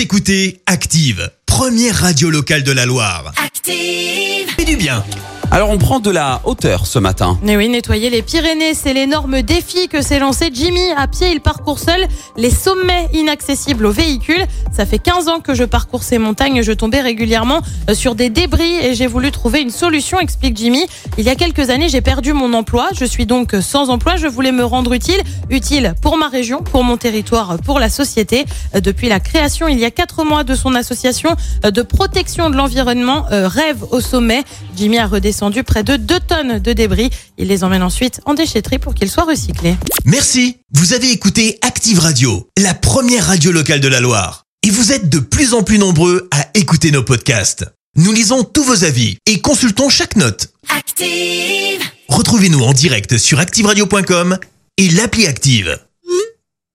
Vous écoutez Active, première radio locale de la Loire. Active. Et du bien. Alors on prend de la hauteur ce matin. Mais oui, nettoyer les Pyrénées, c'est l'énorme défi que s'est lancé Jimmy. À pied, il parcourt seul les sommets inaccessibles aux véhicules. Ça fait 15 ans que je parcours ces montagnes. Je tombais régulièrement sur des débris et j'ai voulu trouver une solution, explique Jimmy. Il y a quelques années, j'ai perdu mon emploi. Je suis donc sans emploi. Je voulais me rendre utile, utile pour ma région, pour mon territoire, pour la société. Depuis la création, il y a quatre mois, de son association de protection de l'environnement, euh, Rêve au sommet, Jimmy a redescendu près de 2 tonnes de débris. Il les emmène ensuite en déchetterie pour qu'ils soient recyclés. Merci. Vous avez écouté Active Radio, la première radio locale de la Loire. Et vous êtes de plus en plus nombreux à écouter nos podcasts. Nous lisons tous vos avis et consultons chaque note. Active. Retrouvez-nous en direct sur activeradio.com et l'appli Active.